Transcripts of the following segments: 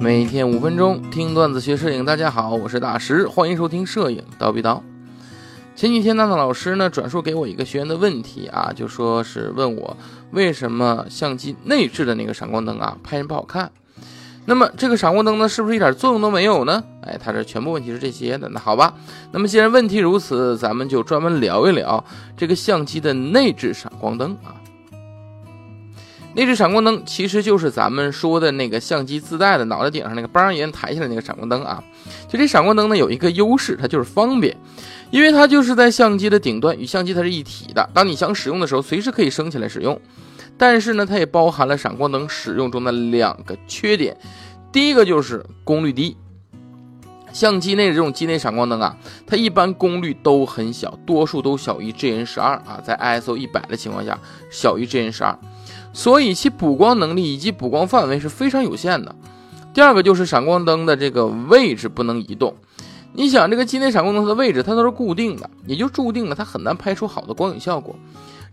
每天五分钟听段子学摄影，大家好，我是大石，欢迎收听摄影叨逼叨。前几天娜娜老师呢转述给我一个学员的问题啊，就说是问我为什么相机内置的那个闪光灯啊拍人不好看。那么这个闪光灯呢是不是一点作用都没有呢？哎，他这全部问题是这些的。那好吧，那么既然问题如此，咱们就专门聊一聊这个相机的内置闪光灯啊。内置闪光灯其实就是咱们说的那个相机自带的脑袋顶上那个帮沿抬起来那个闪光灯啊。就这闪光灯呢有一个优势，它就是方便，因为它就是在相机的顶端，与相机它是一体的。当你想使用的时候，随时可以升起来使用。但是呢，它也包含了闪光灯使用中的两个缺点。第一个就是功率低，相机内的这种机内闪光灯啊，它一般功率都很小，多数都小于 GN 十二啊，在 ISO 一百的情况下，小于 GN 十二。所以其补光能力以及补光范围是非常有限的。第二个就是闪光灯的这个位置不能移动。你想，这个机内闪光灯它的位置它都是固定的，也就注定了它很难拍出好的光影效果。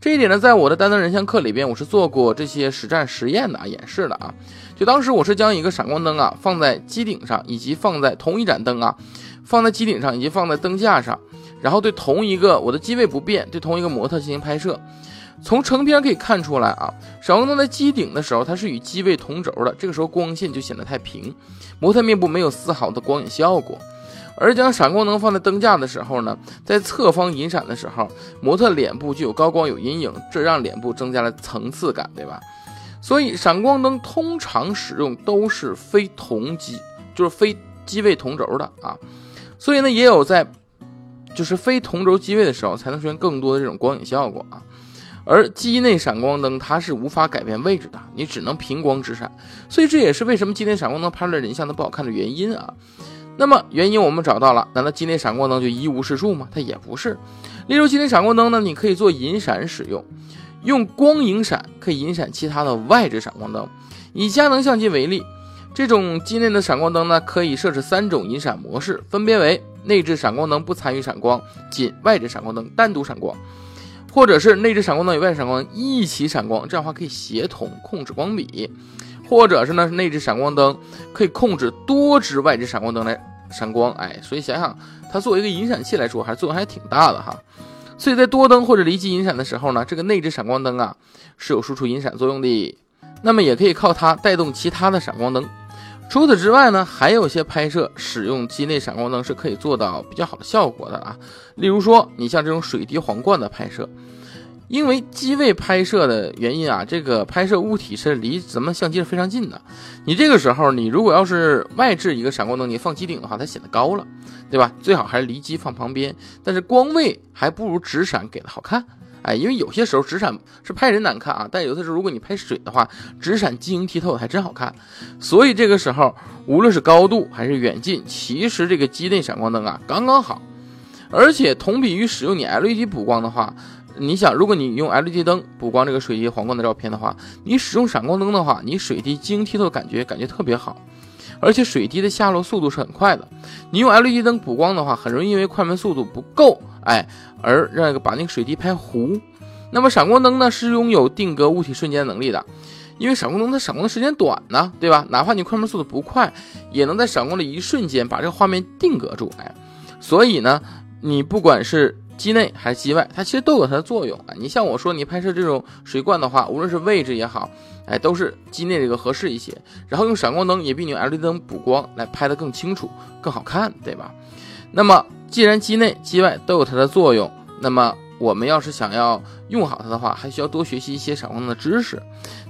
这一点呢，在我的单灯人像课里边，我是做过这些实战实验的啊，演示的啊。就当时我是将一个闪光灯啊放在机顶上，以及放在同一盏灯啊放在机顶上，以及放在灯架上，然后对同一个我的机位不变，对同一个模特进行拍摄。从成片可以看出来啊，闪光灯在机顶的时候，它是与机位同轴的，这个时候光线就显得太平，模特面部没有丝毫的光影效果。而将闪光灯放在灯架的时候呢，在侧方引闪的时候，模特脸部就有高光有阴影，这让脸部增加了层次感，对吧？所以闪光灯通常使用都是非同机，就是非机位同轴的啊。所以呢，也有在就是非同轴机位的时候，才能出现更多的这种光影效果啊。而机内闪光灯它是无法改变位置的，你只能平光直闪。所以这也是为什么机内闪光灯拍出来人像都不好看的原因啊。那么原因我们找到了，难道机内闪光灯就一无是处吗？它也不是。例如机内闪光灯呢，你可以做引闪使用，用光影闪可以引闪其他的外置闪光灯。以佳能相机为例，这种机内的闪光灯呢，可以设置三种引闪模式，分别为内置闪光灯不参与闪光，仅外置闪光灯单独闪光，或者是内置闪光灯与外闪光灯一起闪光，这样的话可以协同控制光比。或者是呢，内置闪光灯可以控制多支外置闪光灯来闪光，哎，所以想想它作为一个引闪器来说，还是作用还挺大的哈。所以在多灯或者离机引闪的时候呢，这个内置闪光灯啊是有输出引闪作用的，那么也可以靠它带动其他的闪光灯。除此之外呢，还有些拍摄使用机内闪光灯是可以做到比较好的效果的啊，例如说你像这种水滴皇冠的拍摄。因为机位拍摄的原因啊，这个拍摄物体是离咱们相机是非常近的。你这个时候，你如果要是外置一个闪光灯，你放机顶的话，它显得高了，对吧？最好还是离机放旁边，但是光位还不如直闪给的好看。哎，因为有些时候直闪是拍人难看啊，但有的时候如果你拍水的话，直闪晶莹剔透的还真好看。所以这个时候，无论是高度还是远近，其实这个机内闪光灯啊刚刚好。而且同比于使用你 LED 补光的话。你想，如果你用 LED 灯补光这个水滴皇冠的照片的话，你使用闪光灯的话，你水滴晶莹剔透的感觉感觉特别好，而且水滴的下落速度是很快的。你用 LED 灯补光的话，很容易因为快门速度不够，哎，而让个把那个水滴拍糊。那么闪光灯呢，是拥有定格物体瞬间能力的，因为闪光灯它闪光的时间短呢，对吧？哪怕你快门速度不快，也能在闪光的一瞬间把这个画面定格住，哎，所以呢，你不管是机内还是机外，它其实都有它的作用啊。你像我说，你拍摄这种水罐的话，无论是位置也好，哎，都是机内这个合适一些。然后用闪光灯也比你用 LED 灯补光来拍的更清楚、更好看，对吧？那么既然机内机外都有它的作用，那么。我们要是想要用好它的话，还需要多学习一些闪光灯的知识。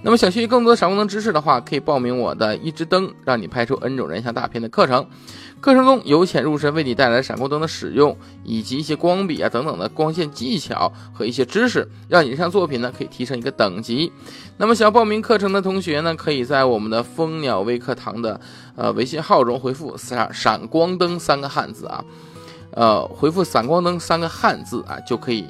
那么想学习更多闪光灯知识的话，可以报名我的一支灯让你拍出 N 种人像大片的课程。课程中由浅入深为你带来闪光灯的使用，以及一些光笔啊等等的光线技巧和一些知识，让你人像作品呢可以提升一个等级。那么想要报名课程的同学呢，可以在我们的蜂鸟微课堂的呃微信号中回复“闪闪光灯”三个汉字啊。呃，回复“闪光灯”三个汉字啊，就可以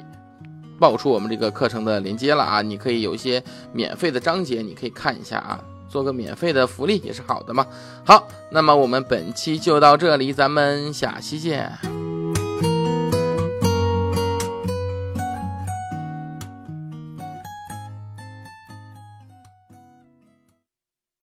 爆出我们这个课程的链接了啊。你可以有一些免费的章节，你可以看一下啊，做个免费的福利也是好的嘛。好，那么我们本期就到这里，咱们下期见。